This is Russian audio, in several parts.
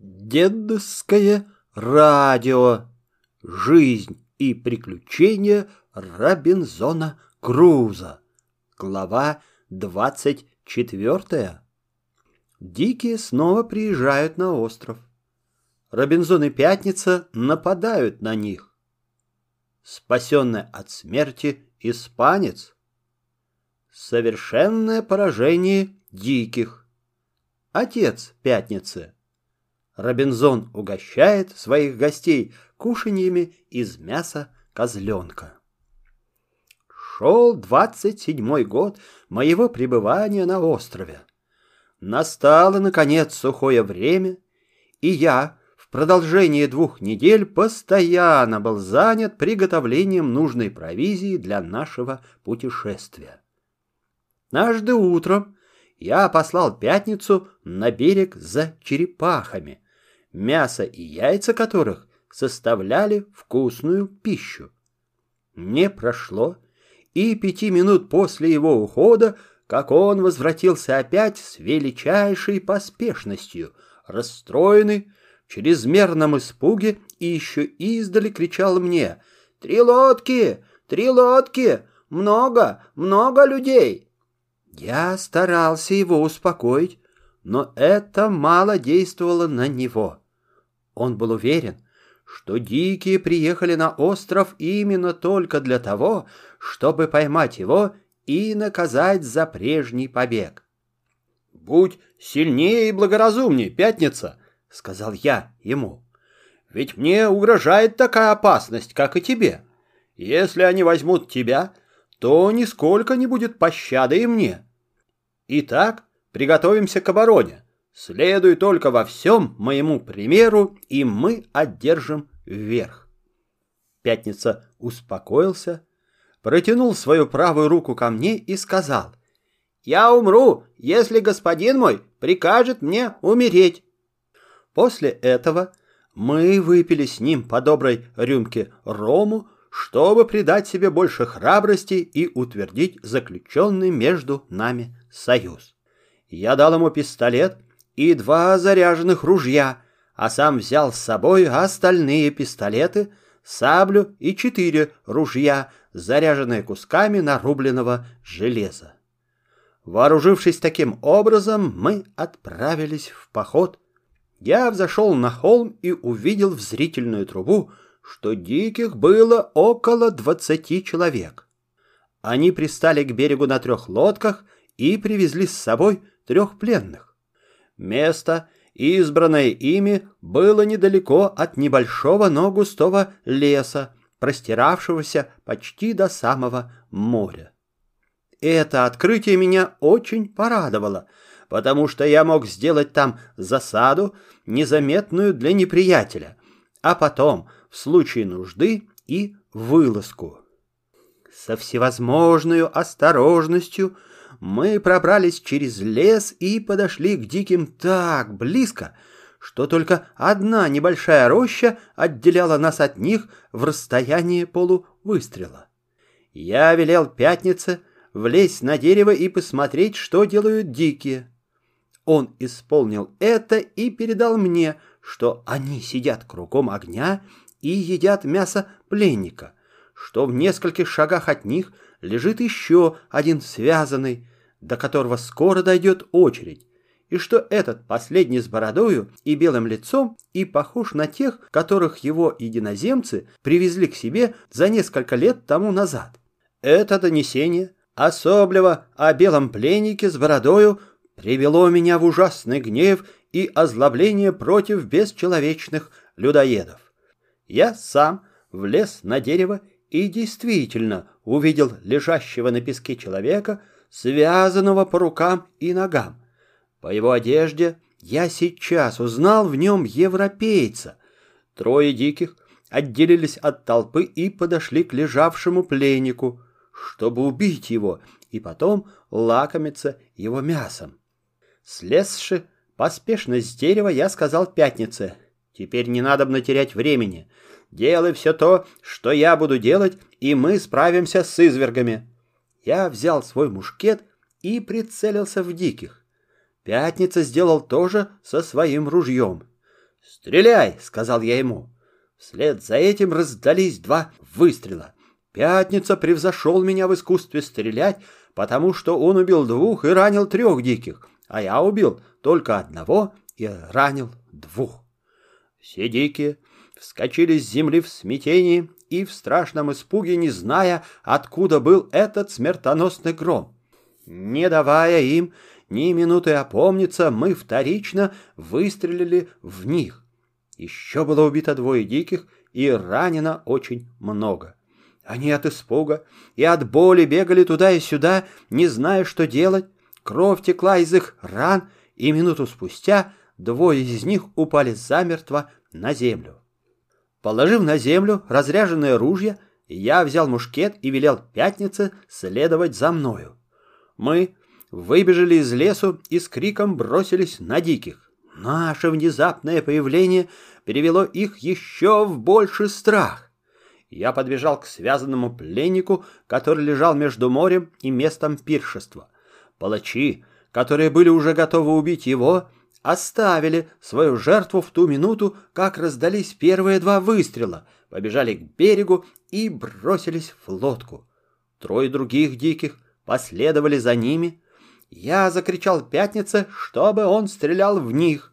Дедовское радио. Жизнь и приключения Робинзона Круза. Глава двадцать четвертая. Дикие снова приезжают на остров. Робинзон и Пятница нападают на них. Спасенный от смерти испанец. Совершенное поражение диких. Отец Пятницы. Робинзон угощает своих гостей кушаньями из мяса козленка. Шел двадцать седьмой год моего пребывания на острове. Настало, наконец, сухое время, и я в продолжение двух недель постоянно был занят приготовлением нужной провизии для нашего путешествия. Однажды утром я послал пятницу на берег за черепахами, мясо и яйца которых составляли вкусную пищу. Не прошло и пяти минут после его ухода, как он возвратился опять с величайшей поспешностью, расстроенный, в чрезмерном испуге и еще издали кричал мне «Три лодки! Три лодки! Много, много людей!» Я старался его успокоить, но это мало действовало на него. Он был уверен, что дикие приехали на остров именно только для того, чтобы поймать его и наказать за прежний побег. «Будь сильнее и благоразумнее, Пятница!» — сказал я ему. «Ведь мне угрожает такая опасность, как и тебе. Если они возьмут тебя, то нисколько не будет пощады и мне. Итак, приготовимся к обороне. Следуй только во всем моему примеру, и мы одержим вверх. Пятница успокоился, протянул свою правую руку ко мне и сказал, «Я умру, если господин мой прикажет мне умереть». После этого мы выпили с ним по доброй рюмке рому, чтобы придать себе больше храбрости и утвердить заключенный между нами союз. Я дал ему пистолет — и два заряженных ружья, а сам взял с собой остальные пистолеты, саблю и четыре ружья, заряженные кусками нарубленного железа. Вооружившись таким образом, мы отправились в поход. Я взошел на холм и увидел в зрительную трубу, что диких было около двадцати человек. Они пристали к берегу на трех лодках и привезли с собой трех пленных. Место, избранное ими, было недалеко от небольшого, но густого леса, простиравшегося почти до самого моря. Это открытие меня очень порадовало, потому что я мог сделать там засаду, незаметную для неприятеля, а потом, в случае нужды, и вылазку. Со всевозможной осторожностью – мы пробрались через лес и подошли к диким так близко, что только одна небольшая роща отделяла нас от них в расстоянии полувыстрела. Я велел пятнице влезть на дерево и посмотреть, что делают дикие. Он исполнил это и передал мне, что они сидят кругом огня и едят мясо пленника, что в нескольких шагах от них лежит еще один связанный, до которого скоро дойдет очередь, и что этот последний с бородою и белым лицом и похож на тех, которых его единоземцы привезли к себе за несколько лет тому назад. Это донесение, особливо о белом пленнике с бородою, привело меня в ужасный гнев и озлобление против бесчеловечных людоедов. Я сам влез на дерево и действительно увидел лежащего на песке человека, связанного по рукам и ногам. По его одежде я сейчас узнал в нем европейца. Трое диких отделились от толпы и подошли к лежавшему пленнику, чтобы убить его и потом лакомиться его мясом. Слезши поспешно с дерева, я сказал Пятнице, «Теперь не надо терять времени. Делай все то, что я буду делать, и мы справимся с извергами». Я взял свой мушкет и прицелился в диких. Пятница сделал то же со своим ружьем. «Стреляй!» — сказал я ему. Вслед за этим раздались два выстрела. Пятница превзошел меня в искусстве стрелять, потому что он убил двух и ранил трех диких, а я убил только одного и ранил двух. Все дикие вскочили с земли в смятении и в страшном испуге, не зная, откуда был этот смертоносный гром. Не давая им ни минуты опомниться, мы вторично выстрелили в них. Еще было убито двое диких и ранено очень много. Они от испуга и от боли бегали туда и сюда, не зная, что делать. Кровь текла из их ран, и минуту спустя двое из них упали замертво на землю. Положив на землю разряженное ружья, я взял мушкет и велел Пятнице следовать за мною. Мы выбежали из лесу и с криком бросились на диких. Наше внезапное появление перевело их еще в больший страх. Я подбежал к связанному пленнику, который лежал между морем и местом пиршества. Палачи, которые были уже готовы убить его, оставили свою жертву в ту минуту, как раздались первые два выстрела, побежали к берегу и бросились в лодку. Трое других диких последовали за ними. Я закричал Пятнице, чтобы он стрелял в них.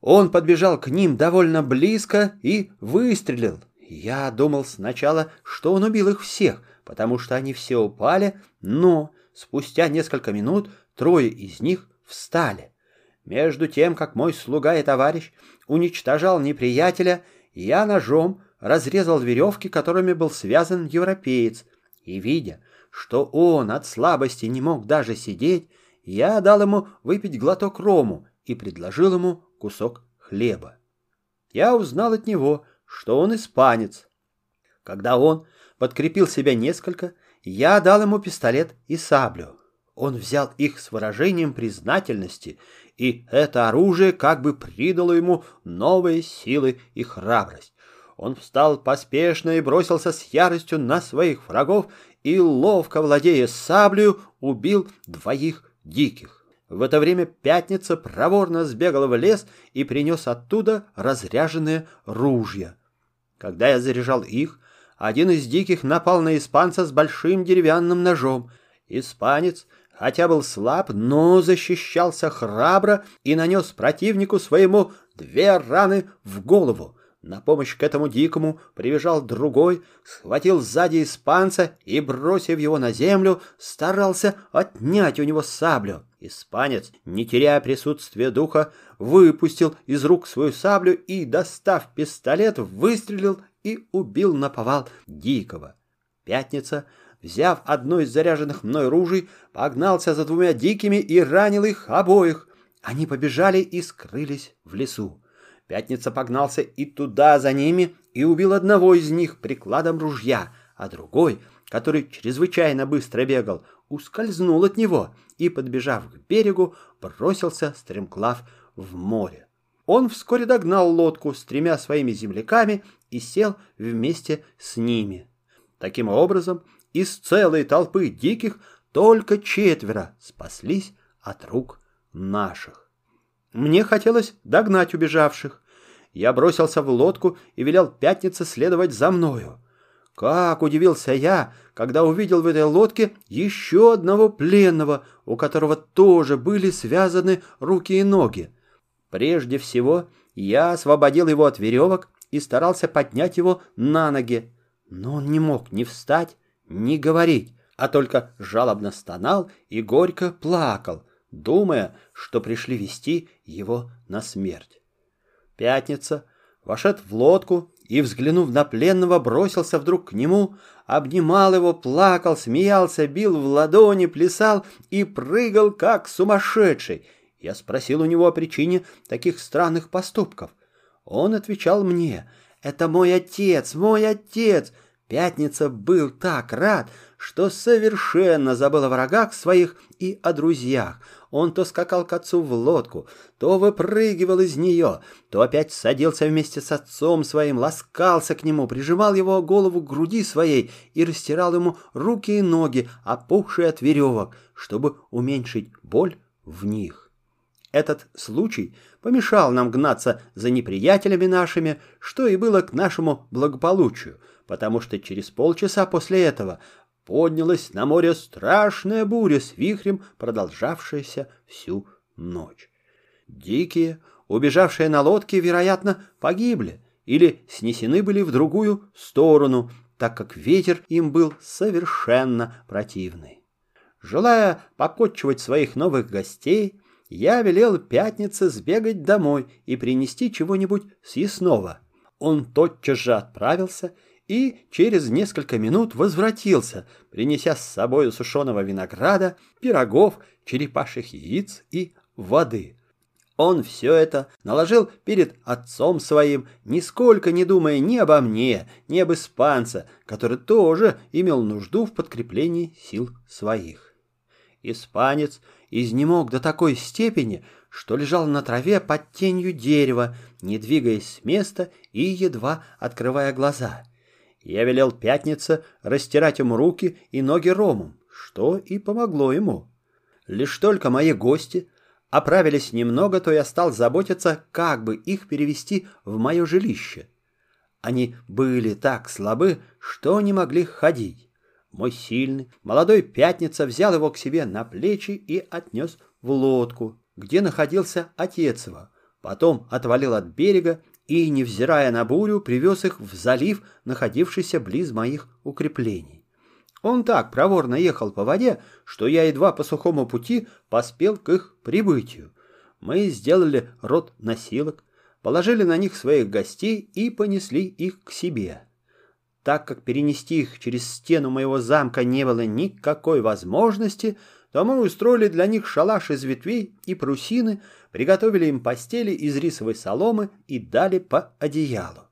Он подбежал к ним довольно близко и выстрелил. Я думал сначала, что он убил их всех, потому что они все упали, но спустя несколько минут трое из них встали. Между тем, как мой слуга и товарищ уничтожал неприятеля, я ножом разрезал веревки, которыми был связан европеец, и, видя, что он от слабости не мог даже сидеть, я дал ему выпить глоток рому и предложил ему кусок хлеба. Я узнал от него, что он испанец. Когда он подкрепил себя несколько, я дал ему пистолет и саблю. Он взял их с выражением признательности, и это оружие как бы придало ему новые силы и храбрость. Он встал поспешно и бросился с яростью на своих врагов и, ловко владея саблею, убил двоих диких. В это время Пятница проворно сбегал в лес и принес оттуда разряженные ружья. Когда я заряжал их, один из диких напал на испанца с большим деревянным ножом. Испанец, хотя был слаб, но защищался храбро и нанес противнику своему две раны в голову. На помощь к этому дикому прибежал другой, схватил сзади испанца и, бросив его на землю, старался отнять у него саблю. Испанец, не теряя присутствия духа, выпустил из рук свою саблю и, достав пистолет, выстрелил и убил наповал дикого. Пятница, взяв одно из заряженных мной ружей, погнался за двумя дикими и ранил их обоих. Они побежали и скрылись в лесу. Пятница погнался и туда за ними и убил одного из них прикладом ружья, а другой, который чрезвычайно быстро бегал, ускользнул от него и, подбежав к берегу, бросился стремглав в море. Он вскоре догнал лодку с тремя своими земляками и сел вместе с ними. Таким образом, из целой толпы диких только четверо спаслись от рук наших. Мне хотелось догнать убежавших. Я бросился в лодку и велел Пятнице следовать за мною. Как удивился я, когда увидел в этой лодке еще одного пленного, у которого тоже были связаны руки и ноги. Прежде всего, я освободил его от веревок и старался поднять его на ноги, но он не мог ни встать, ни говорить, а только жалобно стонал и горько плакал, думая, что пришли вести его на смерть. Пятница вошед в лодку и, взглянув на пленного, бросился вдруг к нему, обнимал его, плакал, смеялся, бил в ладони, плясал и прыгал, как сумасшедший. Я спросил у него о причине таких странных поступков. Он отвечал мне, «Это мой отец, мой отец!» Пятница был так рад, что совершенно забыл о врагах своих и о друзьях. Он то скакал к отцу в лодку, то выпрыгивал из нее, то опять садился вместе с отцом своим, ласкался к нему, прижимал его голову к груди своей и растирал ему руки и ноги, опухшие от веревок, чтобы уменьшить боль в них. Этот случай помешал нам гнаться за неприятелями нашими, что и было к нашему благополучию, потому что через полчаса после этого поднялась на море страшная буря с вихрем, продолжавшаяся всю ночь. Дикие, убежавшие на лодке, вероятно, погибли или снесены были в другую сторону, так как ветер им был совершенно противный. Желая покотчивать своих новых гостей, я велел пятнице сбегать домой и принести чего-нибудь съестного. Он тотчас же отправился и через несколько минут возвратился, принеся с собой сушеного винограда, пирогов, черепашьих яиц и воды. Он все это наложил перед отцом своим, нисколько не думая ни обо мне, ни об испанце, который тоже имел нужду в подкреплении сил своих. Испанец изнемог до такой степени, что лежал на траве под тенью дерева, не двигаясь с места и едва открывая глаза. Я велел пятнице растирать ему руки и ноги ромом, что и помогло ему. Лишь только мои гости оправились немного, то я стал заботиться, как бы их перевести в мое жилище. Они были так слабы, что не могли ходить. Мой сильный, молодой пятница взял его к себе на плечи и отнес в лодку, где находился отец его. Потом отвалил от берега и, невзирая на бурю, привез их в залив, находившийся близ моих укреплений. Он так проворно ехал по воде, что я едва по сухому пути поспел к их прибытию. Мы сделали рот носилок, положили на них своих гостей и понесли их к себе. Так как перенести их через стену моего замка не было никакой возможности, то мы устроили для них шалаш из ветвей и прусины, приготовили им постели из рисовой соломы и дали по одеялу.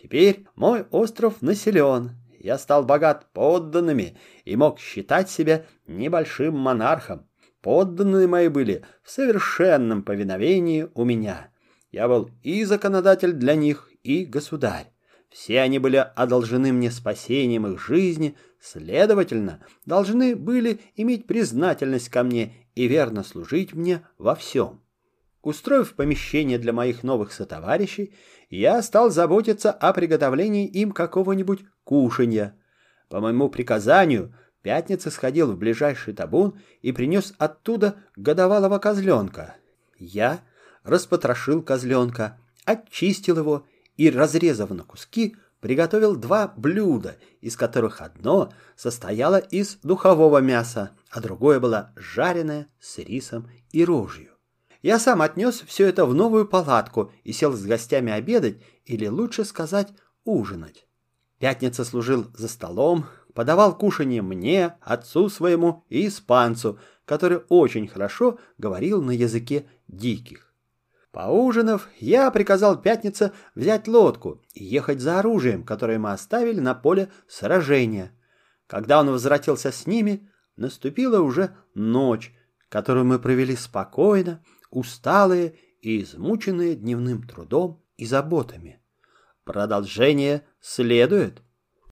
Теперь мой остров населен, я стал богат подданными и мог считать себя небольшим монархом. Подданные мои были в совершенном повиновении у меня. Я был и законодатель для них, и государь. Все они были одолжены мне спасением их жизни, следовательно, должны были иметь признательность ко мне и верно служить мне во всем. Устроив помещение для моих новых сотоварищей, я стал заботиться о приготовлении им какого-нибудь кушанья. По моему приказанию, Пятница сходил в ближайший табун и принес оттуда годовалого козленка. Я распотрошил козленка, очистил его и, разрезав на куски, приготовил два блюда, из которых одно состояло из духового мяса, а другое было жареное с рисом и рожью. Я сам отнес все это в новую палатку и сел с гостями обедать, или лучше сказать, ужинать. Пятница служил за столом, подавал кушанье мне, отцу своему и испанцу, который очень хорошо говорил на языке диких. Поужинав, я приказал Пятнице взять лодку и ехать за оружием, которое мы оставили на поле сражения. Когда он возвратился с ними, наступила уже ночь, которую мы провели спокойно, усталые и измученные дневным трудом и заботами. Продолжение следует.